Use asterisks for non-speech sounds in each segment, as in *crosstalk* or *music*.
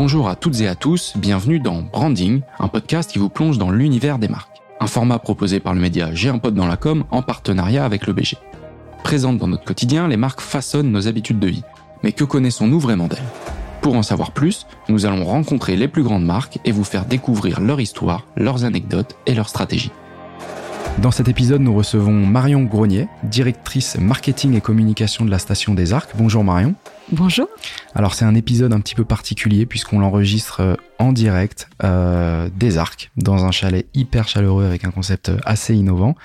Bonjour à toutes et à tous, bienvenue dans Branding, un podcast qui vous plonge dans l'univers des marques. Un format proposé par le média J'ai un pote dans la com en partenariat avec le BG. Présentes dans notre quotidien, les marques façonnent nos habitudes de vie. Mais que connaissons-nous vraiment d'elles? Pour en savoir plus, nous allons rencontrer les plus grandes marques et vous faire découvrir leur histoire, leurs anecdotes et leurs stratégies. Dans cet épisode, nous recevons Marion Grenier, directrice marketing et communication de la station des Arcs. Bonjour Marion. Bonjour. Alors c'est un épisode un petit peu particulier puisqu'on l'enregistre euh, en direct euh, des Arcs dans un chalet hyper chaleureux avec un concept assez innovant.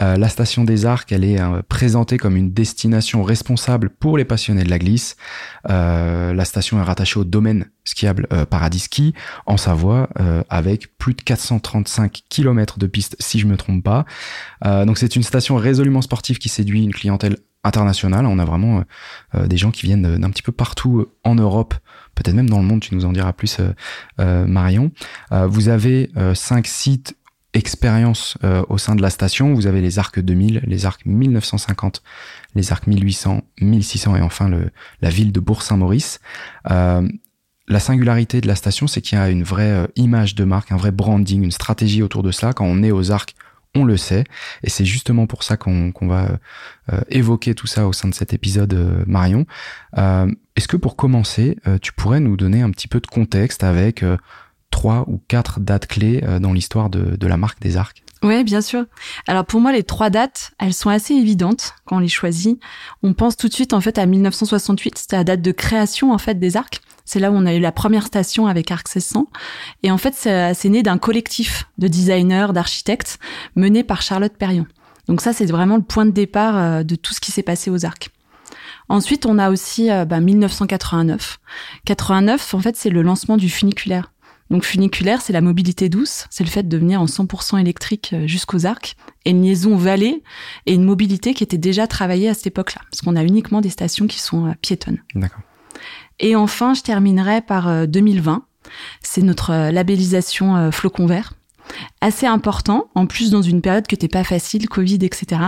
Euh, la station des Arcs, elle est euh, présentée comme une destination responsable pour les passionnés de la glisse. la station est rattachée au domaine skiable Paradis Ski en Savoie avec plus de 435 km de piste si je me trompe pas. donc c'est une station résolument sportive qui séduit une clientèle international. On a vraiment euh, euh, des gens qui viennent d'un petit peu partout euh, en Europe, peut-être même dans le monde, tu nous en diras plus Marion. vous avez cinq sites expérience au sein de la station. Vous avez les arcs 2000, les arcs 1950, les arcs 1800, 1600 et enfin la ville de Bourg-Saint-Maurice. la singularité de la station, c'est qu'il y a une vraie image de marque, un vrai branding, une stratégie autour de cela. Quand on est aux arcs, on le sait. Et c'est justement pour ça qu'on va euh, évoquer tout ça au sein de cet épisode, euh, Marion. Euh, est-ce que pour commencer, tu pourrais nous donner un petit peu de contexte avec trois ou quatre dates clés dans l'histoire de, de la marque des arcs? Oui, bien sûr. Alors pour moi, les trois dates, elles sont assez évidentes quand on les choisit. On pense tout de suite en fait à 1968, c'était la date de création en fait des arcs. C'est là où on a eu la première station avec Arc 1600. Et en fait, c'est né d'un collectif de designers, d'architectes mené par Charlotte Perrion. Donc ça, c'est vraiment le point de départ euh, de tout ce qui s'est passé aux arcs. Ensuite, on a aussi euh, bah, 1989. 89, en fait, c'est le lancement du funiculaire. Donc funiculaire, c'est la mobilité douce, c'est le fait de venir en 100% électrique euh, jusqu'aux arcs, et une liaison vallée et une mobilité qui était déjà travaillée à cette époque-là, parce qu'on a uniquement des stations qui sont piétonnes. D'accord. Et enfin, je terminerai par 2020. Euh, C'est notre euh, labellisation euh, flocon vert assez important, en plus dans une période qui n'était pas facile, Covid, etc.,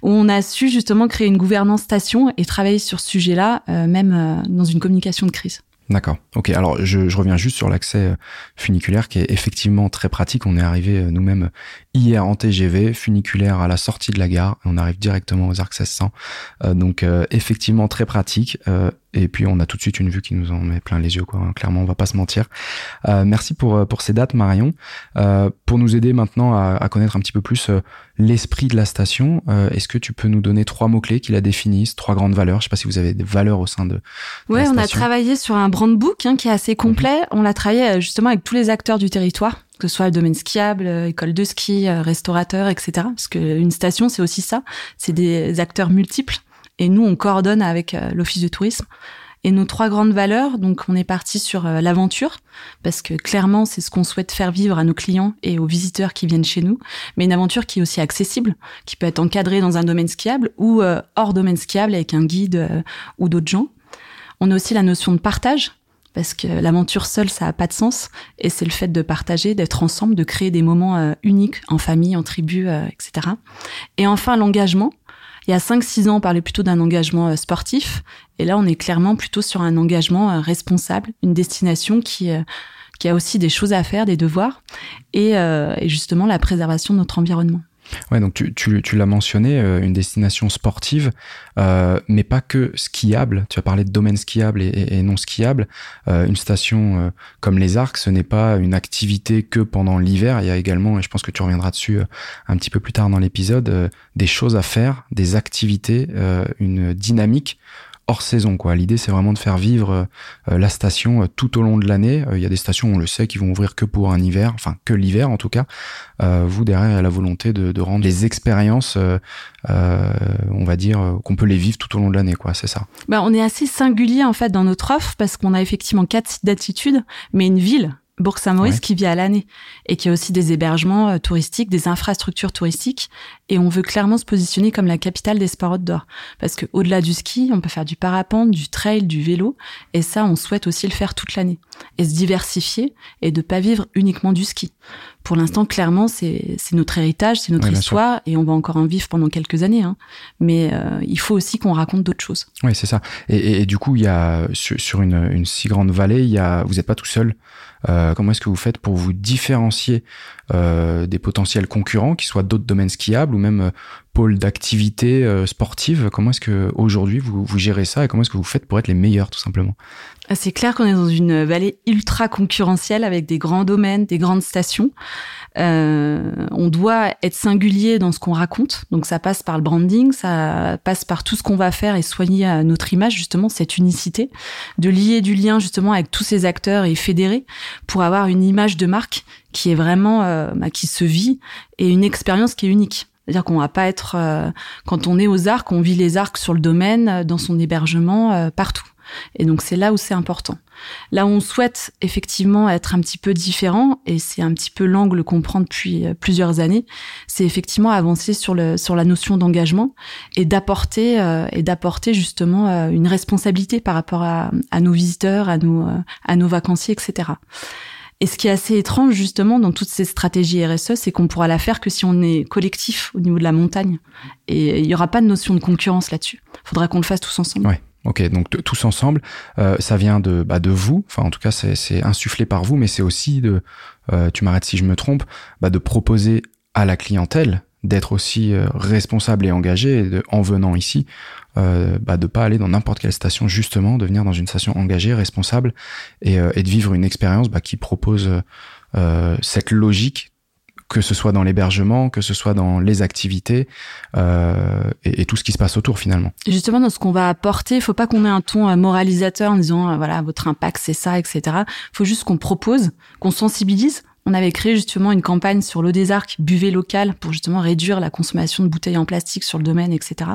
où on a su justement créer une gouvernance station et travailler sur ce sujet-là, même dans une communication de crise. D'accord. Ok. Alors je, reviens juste sur l'accès funiculaire qui est effectivement très pratique. On est arrivé nous-mêmes hier en TGV funiculaire à la sortie de la gare. On arrive directement aux arcs 1600. donc effectivement très pratique. Et puis on a tout de suite une vue qui nous en met plein les yeux, quoi. Clairement, on va pas se mentir. Euh, merci pour euh, pour ces dates, Marion. Euh, pour nous aider maintenant à, à, connaître un petit peu plus euh, l'esprit de la station, euh, est-ce que tu peux nous donner trois mots clés qui la définissent, trois grandes valeurs? Je sais pas si vous avez des valeurs au sein de. ouais, on a travaillé sur un brand book hein, qui est assez complet. Mhm. On l'a travaillé justement avec tous les acteurs du territoire que ce soit le domaine skiable, école de ski, restaurateur, etc. Parce qu'une station, c'est aussi ça. C'est des acteurs multiples. Et nous, on coordonne avec euh, l'Office du tourisme. Et nos trois grandes valeurs, donc on est parti sur euh, l'aventure, parce que clairement c'est ce qu'on souhaite faire vivre à nos clients et aux visiteurs qui viennent chez nous, mais une aventure qui est aussi accessible, qui peut être encadrée dans un domaine skiable ou euh, hors domaine skiable avec un guide ou d'autres gens. On a aussi la notion de partage, parce que l'aventure seule, ça a pas de sens, et c'est le fait de partager, d'être ensemble, de créer des moments uniques en famille, en tribu, etc. Et enfin l'engagement, il y a 5-6 ans, on parlait plutôt d'un engagement euh, sportif. Et là, on est clairement plutôt sur un engagement euh, responsable, une destination qui, euh, qui a aussi des choses à faire, des devoirs, et, et justement la préservation de notre environnement. Ouais, donc tu, tu, tu l'as mentionné, euh, une destination sportive, euh, mais pas que skiable. Tu as parlé de domaine skiable et, et, non skiable. Euh, une station euh, comme les Arcs, ce n'est pas une activité que pendant l'hiver. Il y a également, et je pense que tu reviendras dessus euh, un petit peu plus tard dans l'épisode, des choses à faire, des activités, une dynamique hors saison quoi. L'idée c'est vraiment de faire vivre euh, la station euh, tout au long de l'année. Euh, il y a des stations on le sait qui vont ouvrir que pour un hiver, enfin que l'hiver en tout cas. vous derrière il y a la volonté de, de rendre les expériences on va dire qu'on peut les vivre tout au long de l'année quoi, c'est ça. Bah on est assez singulier en fait dans notre offre parce qu'on a effectivement quatre sites d'attitude mais une ville Bourg-Saint-Maurice qui vit à l'année et qui a aussi des hébergements euh, touristiques, des infrastructures touristiques. Et on veut clairement se positionner comme la capitale des sports outdoor. Parce que au-delà du ski, on peut faire du parapente, du trail, du vélo. Et ça, on souhaite aussi le faire toute l'année. Et se diversifier et de pas vivre uniquement du ski. pour l'instant, clairement, c'est notre héritage, c'est notre histoire, et on va encore en vivre pendant quelques années. Hein. Mais euh, il faut aussi qu'on raconte d'autres choses. Oui, c'est ça. Et, et, du coup, il y a sur, une, une, si grande vallée, il y a, vous n'êtes pas tout seul. Euh, comment est-ce que vous faites pour vous différencier des potentiels concurrents, qui soient d'autres domaines skiables ou même euh, pôles d'activité euh, sportive Comment est-ce que aujourd'hui vous, vous gérez ça et comment est-ce que vous faites pour être les meilleurs, tout simplement? Ah, c'est clair qu'on est dans une vallée ultra concurrentielle avec des grands domaines, des grandes stations. Euh, on doit être singulier dans ce qu'on raconte, donc ça passe par le branding, ça passe par tout ce qu'on va faire et soigner à notre image justement cette unicité, de lier du lien justement avec tous ces acteurs et fédérer pour avoir une image de marque qui est vraiment euh, bah, qui se vit et une expérience qui est unique. C'est-à-dire qu'on va pas être euh, quand on est aux arcs, on vit les arcs sur le domaine, dans son hébergement, partout. Et donc c'est là où c'est important. Là où on souhaite effectivement être un petit peu différent, et c'est un petit peu l'angle qu'on prend depuis euh, plusieurs années, c'est effectivement avancer sur le sur la notion d'engagement et d'apporter euh, et d'apporter justement euh, une responsabilité par rapport à, à nos visiteurs, à nos à nos vacanciers, etc. Et ce qui est assez étrange justement dans toutes ces stratégies RSE, c'est qu'on pourra la faire que si on est collectif au niveau de la montagne. Et il n'y aura pas de notion de concurrence là-dessus. Il faudra qu'on le fasse tous ensemble. Ouais. Ok, donc tous ensemble, euh, ça vient de, bah, de vous, enfin en tout cas c'est insufflé par vous, mais c'est aussi de, euh, tu m'arrêtes si je me trompe, bah, de proposer à la clientèle d'être aussi euh, responsable et engagé, en venant ici, euh, bah, de pas aller dans n'importe quelle station justement, de venir dans une station engagée, responsable, et, et de vivre une expérience bah, qui propose cette logique que ce soit dans l'hébergement, que ce soit dans les activités euh, et, et, tout ce qui se passe autour finalement. Justement, dans ce qu'on va apporter, il faut pas qu'on ait un ton euh, moralisateur en disant euh, voilà votre impact c'est ça, etc. Il faut juste qu'on propose, qu'on sensibilise. On avait créé justement une campagne sur l'eau des arcs, buvez local, pour justement réduire la consommation de bouteilles en plastique sur le domaine, etc.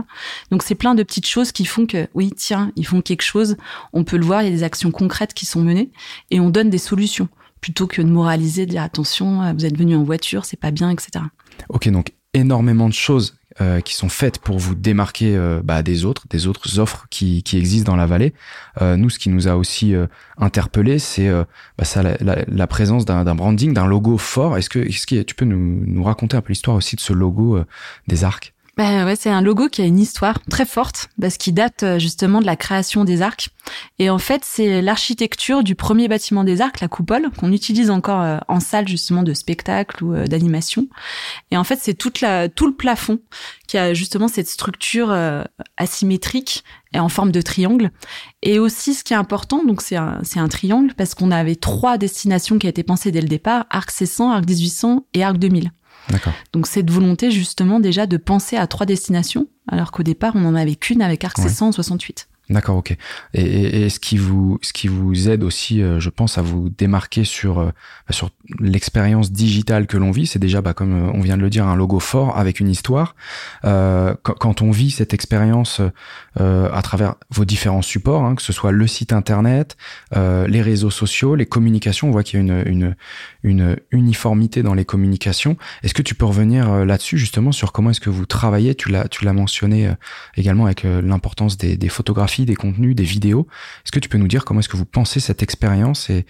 Donc c'est plein de petites choses qui font que, oui, tiens, ils font quelque chose, on peut le voir, il y a des actions concrètes qui sont menées, et on donne des solutions plutôt que de moraliser, de dire attention, euh, vous êtes venu en voiture, c'est pas bien, etc. Ok, donc énormément de choses euh, qui sont faites pour vous démarquer euh, bah, des autres, des autres offres qui, qui existent dans la vallée. Euh, nous, ce qui nous a aussi euh, interpellé, c'est bah, ça, la, la, la présence d'un branding, d'un logo fort. Est-ce que, est-ce que tu peux nous, nous raconter un peu l'histoire aussi de ce logo des arcs? Ben ouais, c'est un logo qui a une histoire très forte parce qu'il date euh, justement de la création des arcs. Et en fait, c'est l'architecture du premier bâtiment des arcs, la coupole, qu'on utilise encore euh, en salle justement de spectacle ou euh, d'animation. Et en fait, c'est toute la tout le plafond qui a justement cette structure asymétrique et en forme de triangle. Et aussi, ce qui est important, donc c'est un, c'est un triangle parce qu'on avait trois destinations qui a été pensées dès le départ, Arc 600, Arc 1800 et Arc 2000. Donc cette volonté justement déjà de penser à trois destinations, alors qu'au départ on n'en avait qu'une avec Arc 668. D'accord, ok. Et, et, ce qui vous, ce qui vous aide aussi, euh, je pense, à vous démarquer sur euh, sur l'expérience digitale que l'on vit, c'est déjà, bah, comme euh, on vient de le dire, un logo fort avec une histoire. Euh, quand, on vit cette expérience à travers vos différents supports, hein, que ce soit le site internet, les réseaux sociaux, les communications, on voit qu'il y a une, une, une uniformité dans les communications. Est-ce que tu peux revenir là-dessus justement sur comment est-ce que vous travaillez? Tu l'as, tu l'as mentionné également avec l'importance des, des photographies, des contenus, des vidéos. Est-ce que tu peux nous dire comment est-ce que vous pensez cette expérience et,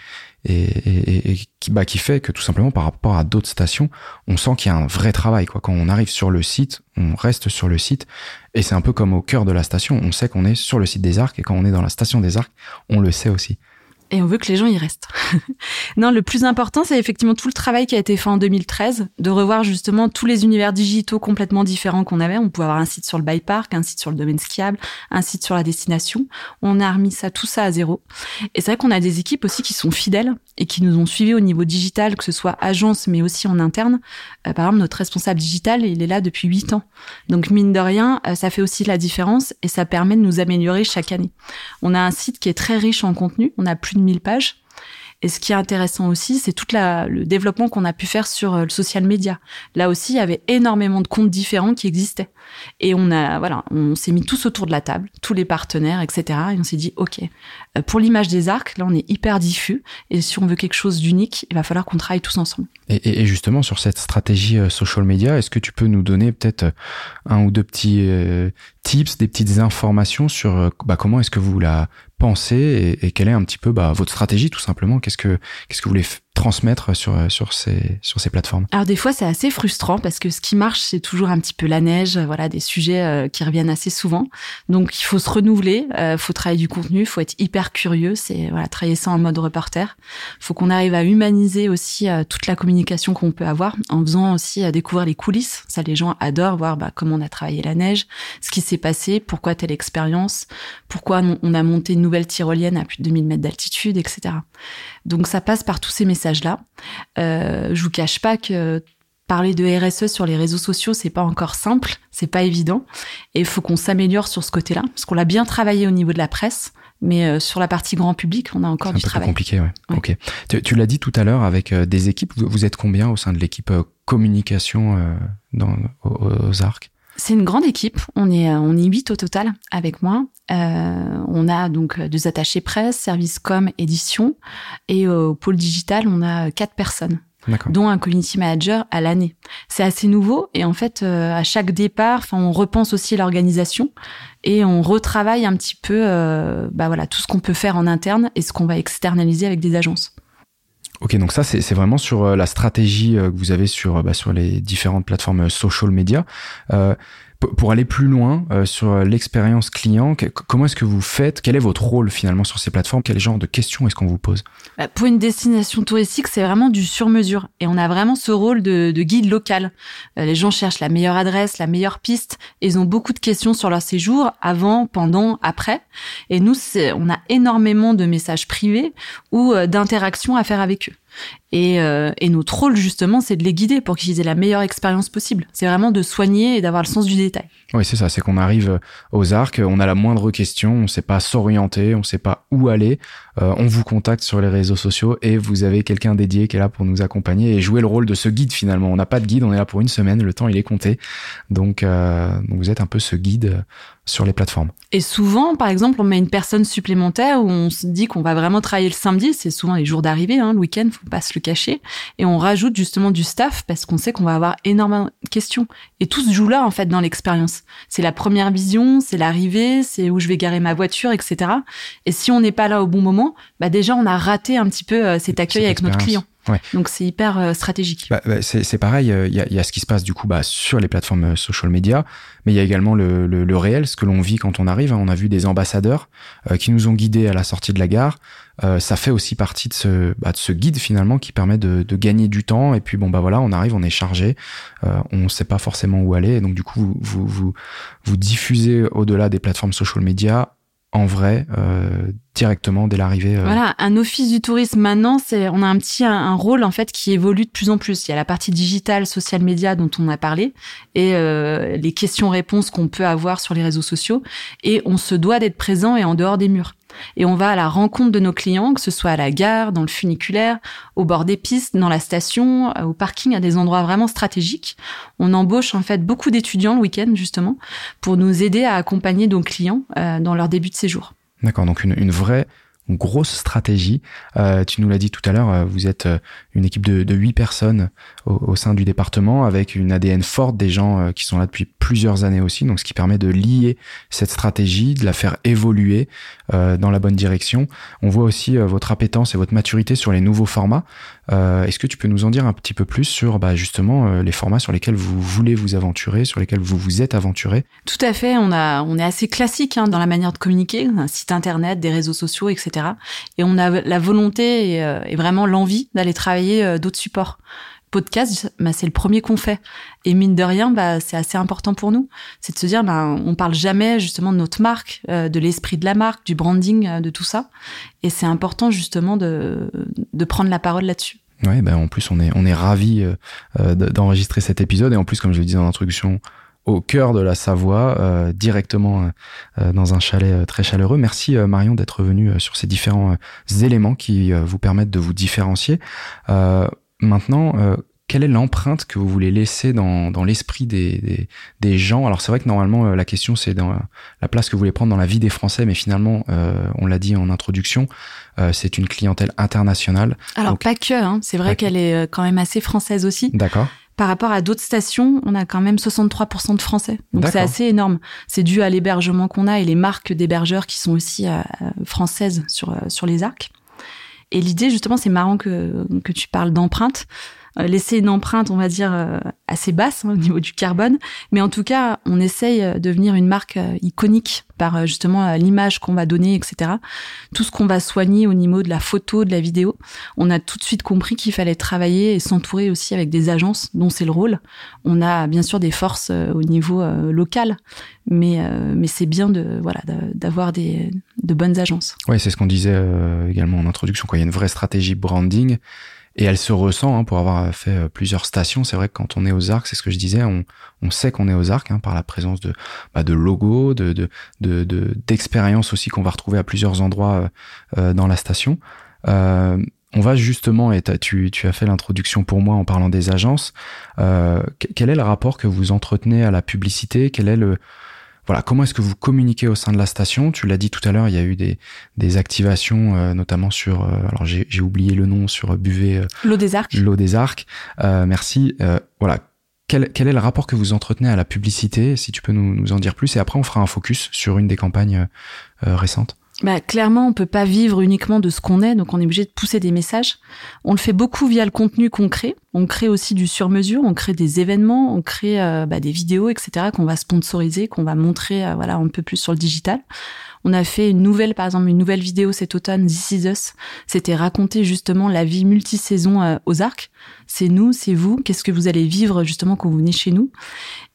et, et, et qui, bah, qui fait que tout simplement par rapport à d'autres stations, on sent qu'il y a un vrai travail. Quoi. Quand on arrive sur le site, on reste sur le site et c'est un peu comme au cœur de la station. On sait qu'on est sur le site des Arcs et quand on est dans la station des Arcs, on le sait aussi et on veut que les gens y restent. *laughs* non, le plus important, c'est effectivement tout le travail qui a été fait en 2013, de revoir justement tous les univers digitaux complètement différents qu'on avait. On pouvait avoir un site sur le bike park, un site sur le domaine skiable, un site sur la destination. On a remis ça, tout ça à zéro. Et c'est vrai qu'on a des équipes aussi qui sont fidèles et qui nous ont suivis au niveau digital, que ce soit agence, mais aussi en interne. Euh, par exemple, notre responsable digital, il est là depuis huit ans. Donc, mine de rien, euh, ça fait aussi la différence et ça permet de nous améliorer chaque année. On a un site qui est très riche en contenu. On a plus de 1000 pages. Et ce qui est intéressant aussi, c'est tout le développement qu'on a pu faire sur euh, le social media. Là aussi, il y avait énormément de comptes différents qui existaient. Et on a, voilà, on s'est mis tous autour de la table, tous les partenaires, etc. Et on s'est dit, OK, euh, pour l'image des arcs, là, on est hyper diffus. Et si on veut quelque chose d'unique, il va falloir qu'on travaille tous ensemble. Et, et, justement, sur cette stratégie euh, social media, est-ce que tu peux nous donner peut-être un ou deux petits tips, des petites informations sur bah, comment est-ce que vous la pensez et, quelle est un petit peu bah, votre stratégie tout simplement? Qu'est-ce que qu'est-ce que vous voulez transmettre sur sur ces sur ces plateformes Alors des fois c'est assez frustrant parce que ce qui marche c'est toujours un petit peu la neige, voilà des sujets euh, qui reviennent assez souvent. Donc il faut se renouveler, euh, faut travailler du contenu, faut être hyper curieux, c'est voilà travailler ça en mode reporter. Faut qu'on arrive à humaniser aussi euh, toute la communication qu'on peut avoir en faisant aussi euh, découvrir les coulisses. Ça les gens adorent voir bah, comment on a travaillé la neige, ce qui s'est passé, pourquoi telle expérience, pourquoi on a monté une nouvelle tyrolienne à plus de 2000 mètres d'altitude, etc. Donc ça passe par tous ces messages-là. Euh, je vous cache pas que parler de RSE sur les réseaux sociaux, c'est pas encore simple, c'est pas évident, et il faut qu'on s'améliore sur ce côté-là, parce qu'on l'a bien travaillé au niveau de la presse, mais euh, sur la partie grand public, on a encore du travail. C'est un peu compliqué, ouais. ouais. Ok. Tu, tu l'as dit tout à l'heure avec euh, des équipes. Vous, vous, êtes combien au sein de l'équipe communication euh, dans, aux, aux arcs? C'est une grande équipe. On est on est huit au total avec moi. Euh, on a donc deux attachés presse, service com, édition, et au pôle digital, on a quatre personnes dont un community manager à l'année. C'est assez nouveau et en fait, euh, à chaque départ, enfin, on repense aussi l'organisation et on retravaille un petit peu, euh, bah voilà, tout ce qu'on peut faire en interne et ce qu'on va externaliser avec des agences. Ok, donc ça c'est vraiment sur euh, la stratégie que vous avez sur bah, sur les différentes plateformes social media. Euh, pour aller plus loin euh, sur l'expérience client, comment est-ce que vous faites? Quel est votre rôle finalement sur ces plateformes? Quel genre de questions est-ce qu'on vous pose? Bah, Pour une destination touristique, c'est vraiment du sur-mesure. Et on a vraiment ce rôle de, de guide local. Euh, les gens cherchent la meilleure adresse, la meilleure piste. Et ils ont beaucoup de questions sur leur séjour, avant, pendant, après. Et nous, on a énormément de messages privés ou euh, d'interactions à faire avec eux. Et, euh, et, notre rôle justement, c'est de les guider pour qu'ils aient la meilleure expérience possible. C'est vraiment de soigner et d'avoir le sens du détail. Oui, c'est ça. C'est qu'on arrive aux arcs, on a la moindre question, on ne sait pas s'orienter, on ne sait pas où aller. Euh, on vous contacte sur les réseaux sociaux et vous avez quelqu'un dédié qui est là pour nous accompagner et jouer le rôle de ce guide finalement. On n'a pas de guide, on est là pour une semaine, le temps il est compté. Donc, euh, donc vous êtes un peu ce guide sur les plateformes. Et souvent, par exemple, on met une personne supplémentaire où on se dit qu'on va vraiment travailler le samedi. C'est souvent les jours d'arrivée, hein, le week-end, faut pas se le cacher. Et on rajoute justement du staff parce qu'on sait qu'on va avoir énormément de questions. Et tout se joue là, en fait, dans l'expérience. C'est la première vision, c'est l'arrivée, c'est où je vais garer ma voiture, etc. Et si on n'est pas là au bon moment, bah déjà, on a raté un petit peu euh, cet accueil avec notre client. Ouais. Donc c'est hyper euh, stratégique. Bah, bah, c'est pareil, il euh, y, a, y, a, ce qui se passe du coup bah, sur les plateformes euh, social media, mais il y a également le, le, le, réel, ce que l'on vit quand on arrive. Hein. On a vu des ambassadeurs euh, qui nous ont guidés à la sortie de la gare. Euh, ça fait aussi partie de ce, bah, de ce guide finalement qui permet de, de, gagner du temps. Et puis bon bah voilà, on arrive, on est chargé, on ne sait pas forcément où aller. Et donc du coup vous vous, vous diffusez au-delà des plateformes social media en vrai euh, directement dès l'arrivée. Euh... Voilà, un office du tourisme maintenant, c'est on a un petit un, un, rôle en fait qui évolue de plus en plus. Il y a la partie digitale, social media dont on a parlé et euh, les questions-réponses qu'on peut avoir sur les réseaux sociaux et on se doit d'être présent et en dehors des murs. Et on va à la rencontre de nos clients, que ce soit à la gare, dans le funiculaire, au bord des pistes, dans la station, au parking, à des endroits vraiment stratégiques. On embauche en fait beaucoup d'étudiants le week-end justement pour nous aider à accompagner nos clients euh, dans leur début de séjour. D'accord, donc une, vraie grosse stratégie. Euh, tu nous l'as dit tout à l'heure, vous êtes une équipe de, de 8 personnes au, sein du département avec une ADN forte des gens qui sont là depuis plusieurs années aussi, donc ce qui permet de lier cette stratégie, de la faire évoluer euh, dans la bonne direction. On voit aussi euh, votre appétence et votre maturité sur les nouveaux formats. Euh, Est-ce que tu peux nous en dire un petit peu plus sur bah, justement les formats sur lesquels vous voulez vous aventurer, sur lesquels vous vous êtes aventuré? Tout à fait, on, a, on est assez classique hein, dans la manière de communiquer, un site internet, des réseaux sociaux, etc. Et on a la volonté et, et vraiment l'envie d'aller travailler d'autres supports podcast, bah, c'est le premier qu'on fait. Et mine de rien, bah, c'est assez important pour nous. C'est de se dire, bah, on parle jamais justement de notre marque, euh, de l'esprit de la marque, du branding, euh, de tout ça. Et c'est important justement de, de prendre la parole là-dessus. Ouais, ben en plus on est on est ravi euh, d'enregistrer cet épisode et en plus comme je le disais en introduction au cœur de la Savoie, euh, directement euh, dans un chalet très chaleureux. Merci euh, Marion d'être venue sur ces différents éléments qui vous permettent de vous différencier. Maintenant, quelle est l'empreinte que vous voulez laisser dans, dans l'esprit des, des, des, gens? Alors c'est vrai que normalement la question c'est dans la place que vous voulez prendre dans la vie des Français, mais finalement, on l'a dit en introduction, c'est une clientèle internationale. Alors pas que, hein. c'est vrai qu'elle est quand même assez française aussi. D'accord par rapport à d'autres stations, on a quand même 63% de Français. Donc c'est assez énorme. C'est dû à l'hébergement qu'on a et les marques d'hébergeurs qui sont aussi euh, françaises sur, euh, sur les arcs. Et l'idée, justement, c'est marrant que, que tu parles d'empreinte. Euh, laisser une empreinte, on va dire, euh, assez basse hein, au niveau du carbone. Mais en tout cas, on essaye de devenir une marque euh, iconique par justement l'image qu'on va donner, etc. Tout ce qu'on va soigner au niveau de la photo, de la vidéo. On a tout de suite compris qu'il fallait travailler et s'entourer aussi avec des agences dont c'est le rôle. On a bien sûr des forces au niveau local, mais mais c'est bien de voilà d'avoir des de bonnes agences. Ouais, c'est ce qu'on disait également en introduction. Il y a une vraie stratégie branding et elle se ressent hein, pour avoir fait euh, plusieurs stations. C'est vrai que quand on est aux arcs, c'est ce que je disais, on, on sait qu'on est aux arcs hein, par la présence de, bah, de logos, de, de, de, d'expériences aussi qu'on va retrouver à plusieurs endroits euh, euh, dans la station. Euh, on va justement, et tu, tu as fait l'introduction pour moi en parlant des agences, euh, quel est le rapport que vous entretenez à la publicité? Quel est le, voilà, comment est-ce que vous communiquez au sein de la station? Tu l'as dit tout à l'heure, il y a eu des, des activations, euh, notamment sur, euh, alors j'ai oublié le nom, sur Buvet. Euh, L'eau des arcs. L'eau des arcs. merci. voilà, quel, quel, est le rapport que vous entretenez à la publicité Si tu peux nous, nous, en dire plus, et après on fera un focus sur une des campagnes récentes bah, clairement, on peut pas vivre uniquement de ce qu'on est, donc on est obligé de pousser des messages. On le fait beaucoup via le contenu qu'on crée. On crée aussi du sur-mesure, on crée des événements, on crée euh, bah, des vidéos, etc. qu'on va sponsoriser, qu'on va montrer, euh, voilà, un peu plus sur le digital. On a fait une nouvelle, par exemple, une nouvelle vidéo cet automne, This Is Us. C'était raconter justement la vie multisaison euh, aux arcs. C'est nous, c'est vous. Qu'est-ce que vous allez vivre justement quand vous venez chez nous?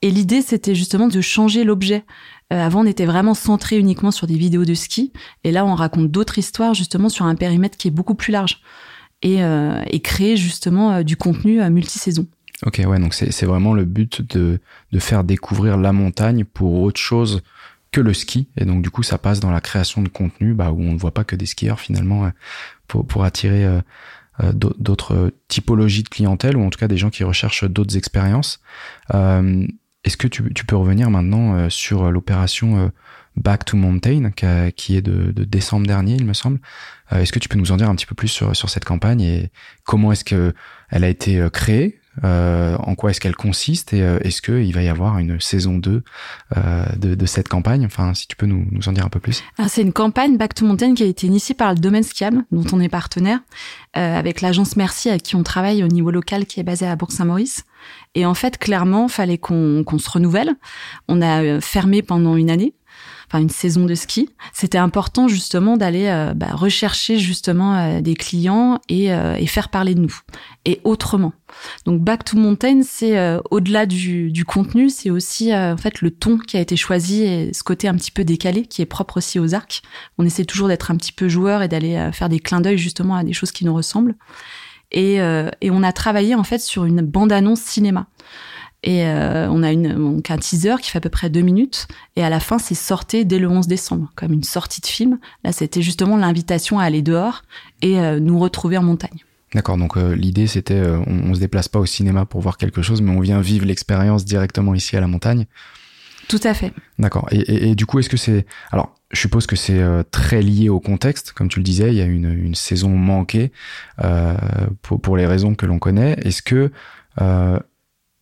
Et l'idée, c'était justement de changer l'objet. Euh, avant, on était vraiment centré uniquement sur des vidéos de ski, et là, on raconte d'autres histoires justement sur un périmètre qui est beaucoup plus large et, euh, et créer justement euh, du contenu à multisaison. Ok, ouais, donc c'est vraiment le but de, de faire découvrir la montagne pour autre chose que le ski, et donc du coup, ça passe dans la création de contenu, bah, où on ne voit pas que des skieurs finalement pour, pour attirer d'autres typologies de clientèle ou en tout cas des gens qui recherchent d'autres expériences. Euh, est-ce que tu, peux revenir maintenant euh, sur euh, l'opération euh, Back to Mountain, qui, est de, décembre dernier, il me semble. est-ce que tu peux nous en dire un petit peu plus sur, sur cette campagne et comment est-ce que elle a été créée? Euh, en quoi est-ce qu'elle consiste et euh, est-ce qu'il va y avoir une saison 2 euh, de, de, cette campagne? Enfin, si tu peux nous, nous en dire un peu plus. C'est une campagne Back to Mountain qui a été initiée par le domaine skiable, dont on est partenaire, euh, avec l'agence Merci avec qui on travaille au niveau local qui est basée à Bourg-Saint-Maurice. Et en fait, clairement, fallait qu'on qu'on se renouvelle. On a fermé pendant une année enfin une saison de ski, c'était important justement d'aller euh, bah, rechercher justement euh, des clients et, euh, et, faire parler de nous et autrement. Donc Back to Mountain, c'est au-delà du, du, contenu, c'est aussi en fait le ton qui a été choisi et ce côté un petit peu décalé qui est propre aussi aux arcs. On essaie toujours d'être un petit peu joueur et d'aller faire des clins d'œil justement à des choses qui nous ressemblent. Et, et on a travaillé en fait sur une bande-annonce cinéma. Et euh, on a une, donc un teaser qui fait à peu près deux minutes. Et à la fin, c'est sorti dès le 11 décembre, comme une sortie de film. Là, c'était justement l'invitation à aller dehors et euh, nous retrouver en montagne. D'accord, donc euh, l'idée c'était, on, on, se déplace pas au cinéma pour voir quelque chose, mais on vient vivre l'expérience directement ici à la montagne. Tout à fait. D'accord. Et, et, et, du coup, est-ce que c'est, alors, je suppose que c'est très lié au contexte, comme tu le disais, il y a une, une saison manquée pour, pour les raisons que l'on connaît. Est-ce que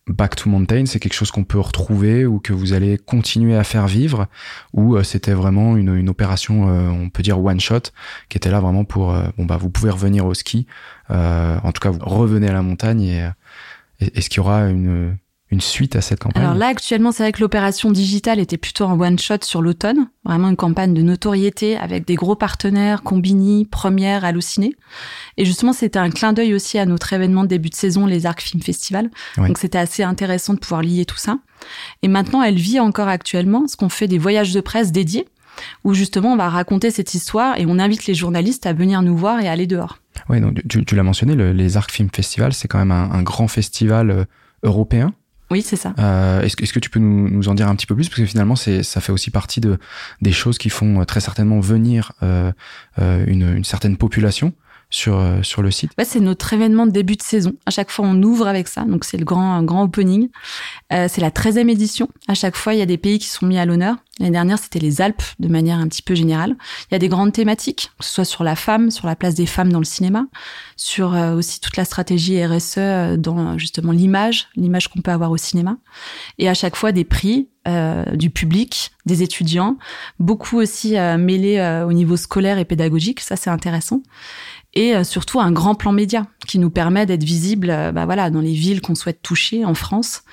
Back to Mountain, c'est quelque chose qu'on peut retrouver ou que vous allez continuer à faire vivre ou euh, c'était vraiment une, opération, euh, on peut dire one shot, qui était là vraiment pour, euh, bon bah vous pouvez revenir au ski, en tout cas vous revenez à la montagne et est-ce qu'il y aura une, une suite à cette campagne Alors là, actuellement, c'est vrai que l'opération digitale était plutôt en one shot sur l'automne, vraiment une campagne de notoriété avec des gros partenaires, Combini, Première, Allociné. Et justement, c'était un clin d'œil aussi à notre événement de début de saison, les Arcs Film Festival. Donc c'était assez intéressant de pouvoir lier tout ça. Et maintenant, elle vit encore actuellement, ce qu'on fait des voyages de presse dédiés, où justement on va raconter cette histoire et on invite les journalistes à venir nous voir et à aller dehors. Oui, donc tu, l'as mentionné, les Arcs Film Festival, c'est quand même un, grand festival euh, européen oui, c'est ça. Euh, est-ce, que tu peux nous, en dire un petit peu plus? Parce que finalement ça fait aussi partie de des choses qui font euh, très certainement venir euh, une certaine population sur, euh, sur le site C'est notre événement de début de saison. À chaque fois, on ouvre avec ça. Donc, c'est le grand, grand opening. Euh, c'est la 13e édition. À chaque fois, il y a des pays qui sont mis à l'honneur. L'année dernière, c'était les Alpes, de manière un petit peu générale. Il y a des grandes thématiques, que ce soit sur la femme, sur la place des femmes dans le cinéma, sur euh, aussi toute la stratégie RSE euh, dans justement l'image, l'image qu'on peut avoir au cinéma. Et à chaque fois, des prix euh, du public, des étudiants, beaucoup aussi mêlés au niveau scolaire et pédagogique. Ça, c'est intéressant. Et surtout un grand plan média qui nous permet d'être visible bah voilà dans les villes qu'on souhaite toucher en France.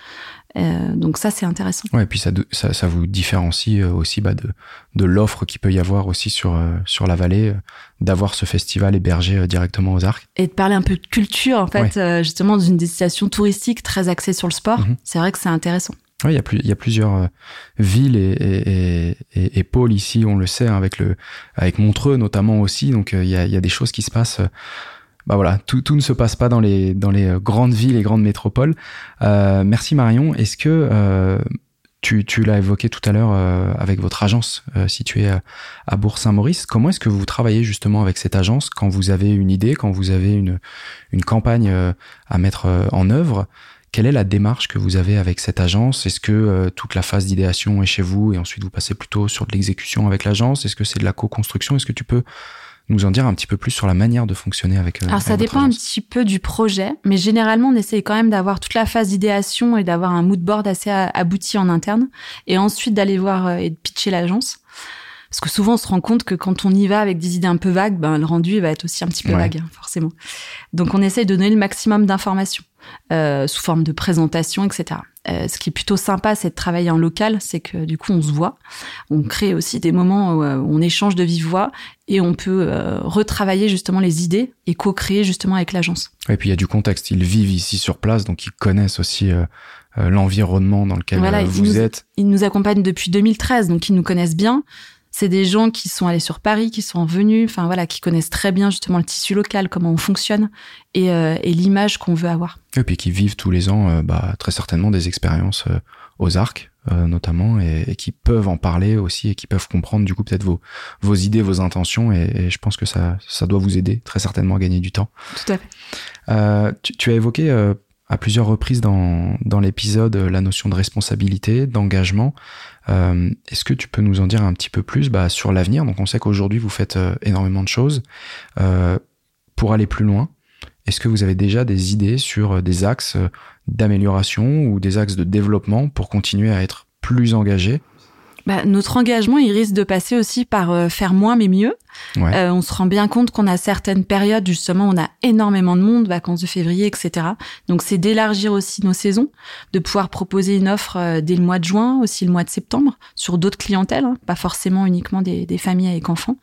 Euh, donc ça, c'est intéressant. Ouais, et puis ça, ça, ça vous différencie euh, aussi bah, de, de l'offre qu'il peut y avoir aussi sur, euh, sur la vallée, d'avoir ce festival hébergé directement aux arcs. Et de parler un peu de culture, en fait, justement, dans une destination touristique très axée sur le sport. Mhm. C'est vrai que c'est intéressant. Oui, il y a, plus, il y a plusieurs villes et, et, et, et, pôles ici, on le sait, hein, avec, le, avec Montreux notamment aussi. Donc il y, a, il y a des choses qui se passent bah voilà, tout, tout, ne se passe pas dans les, dans les euh, grandes villes et grandes métropoles. Euh, merci Marion. Est-ce que euh, tu, tu l'as évoqué tout à l'heure euh, avec votre agence euh, située à, Bourg-Saint-Maurice. Comment est-ce que vous travaillez justement avec cette agence quand vous avez une idée, quand vous avez une, une campagne euh, à mettre en œuvre? Quelle est la démarche que vous avez avec cette agence? Est-ce que toute la phase d'idéation est chez vous et ensuite vous passez plutôt sur de l'exécution avec l'agence? Est-ce que c'est de la co-construction? Est-ce que tu peux nous en dire un petit peu plus sur la manière de fonctionner avec. Euh, Alors ça dépend un petit peu du projet, mais généralement on essaye quand même d'avoir toute la phase d'idéation et d'avoir un mood board assez abouti en interne, et ensuite d'aller voir euh, et de pitcher l'agence. Parce que souvent, on se rend compte que quand on y va avec des idées un peu vagues, ben, le rendu va être aussi un petit peu vague, hein, forcément. Donc, on essaye de donner le maximum d'informations euh, sous forme de présentation, etc. Euh, ce qui est plutôt sympa, c'est de travailler en local, c'est que du coup, on se voit. On crée aussi des moments où, euh, on échange de vive voix et on peut euh, retravailler justement les idées et co-créer justement avec l'agence. Et puis, il y a du contexte. Ils vivent ici sur place, donc ils connaissent aussi l'environnement dans lequel vous êtes. Ils nous accompagnent depuis 2013, donc ils nous connaissent bien c'est des gens qui sont allés sur Paris, qui sont venus, enfin voilà, qui connaissent très bien justement le tissu local, comment on fonctionne et, euh, et l'image qu'on veut avoir. Et puis qui vivent tous les ans, euh, bah, très certainement des expériences euh, aux arcs notamment et, et, qui peuvent en parler aussi et qui peuvent comprendre du coup peut-être vos vos idées, vos intentions et, et, je pense que ça ça doit vous aider très certainement à gagner du temps. Tout à fait. Tu, tu, as évoqué à plusieurs reprises dans, dans l'épisode la notion de responsabilité, d'engagement. Euh, Est-ce que tu peux nous en dire un petit peu plus bah, sur l'avenir? Donc on sait qu'aujourd'hui vous faites euh, énormément de choses. Euh, pour aller plus loin, est-ce que vous avez déjà des idées sur des axes d'amélioration ou des axes de développement pour continuer à être plus engagé bah, notre engagement, il risque de passer aussi par euh, faire moins mais mieux. Euh, on se rend bien compte qu'on a certaines périodes, justement, on a énormément de monde, vacances de février, etc. Donc c'est d'élargir aussi nos saisons, de pouvoir proposer une offre euh, dès le mois de juin, aussi le mois de septembre, sur d'autres clientèles, hein, pas forcément uniquement des, des, familles avec enfants.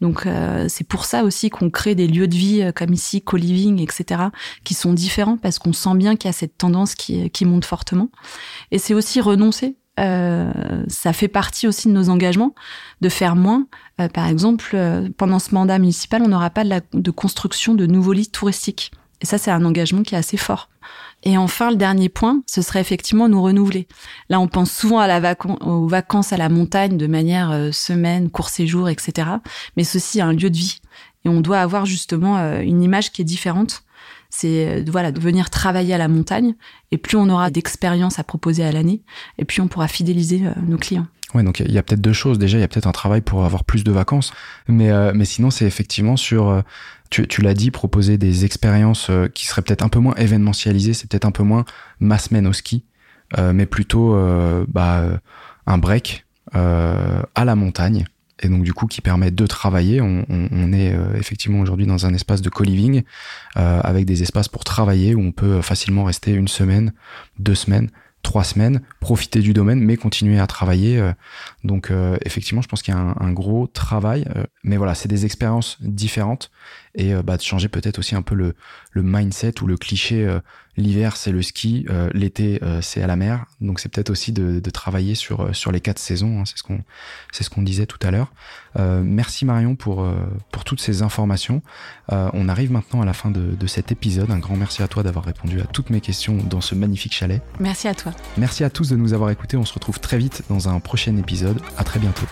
Donc c'est pour ça aussi qu'on crée des lieux de vie comme ici, co-living, etc., qui sont différents parce qu'on sent bien qu'il y a cette tendance qui, qui monte fortement. Et c'est aussi renoncer euh, ça fait partie aussi de nos engagements de faire moins. Euh, par exemple, euh, pendant ce mandat municipal, on n'aura pas de, la, de, construction de nouveaux lits touristiques. Et ça, c'est un engagement qui est assez fort. Et enfin, le dernier point, ce serait effectivement nous renouveler. Là, on pense souvent à la vac aux vacances à la montagne de manière semaine, court séjour, etc. Mais ceci est un lieu de vie. Et on doit avoir justement une image qui est différente c'est euh, voilà de venir travailler à la montagne. Et plus on aura d'expérience à proposer à l'année, et plus on pourra fidéliser euh, nos clients. Ouais, donc il y a, peut-être deux choses. Déjà, il y a peut-être un travail pour avoir plus de vacances, mais euh, mais sinon c'est effectivement sur tu, tu l'as dit, proposer des expériences qui seraient peut-être un peu moins événementialisées, c'est peut-être un peu moins ma semaine au ski, mais plutôt bah, un break à la montagne et donc du coup qui permet de travailler. On, est euh, effectivement aujourd'hui dans un espace de co-living euh, avec des espaces pour travailler où on peut facilement rester une semaine, deux semaines, trois semaines, profiter du domaine, mais continuer à travailler. Euh. Donc effectivement, je pense qu'il y a un, gros travail, mais voilà, c'est des expériences différentes et bah, de changer peut-être aussi un peu le, le mindset ou le cliché l'hiver c'est le ski, euh, l'été euh, c'est à la mer. Donc c'est peut-être aussi de, de, travailler sur euh, sur les quatre saisons. Hein, c'est ce qu'on c'est ce qu'on disait tout à l'heure. Merci Marion pour pour toutes ces informations. on arrive maintenant à la fin de, de cet épisode. Un grand merci à toi d'avoir répondu à toutes mes questions dans ce magnifique chalet. Merci à toi. Merci à tous de nous avoir écoutés. On se retrouve très vite dans un prochain épisode. À très bientôt.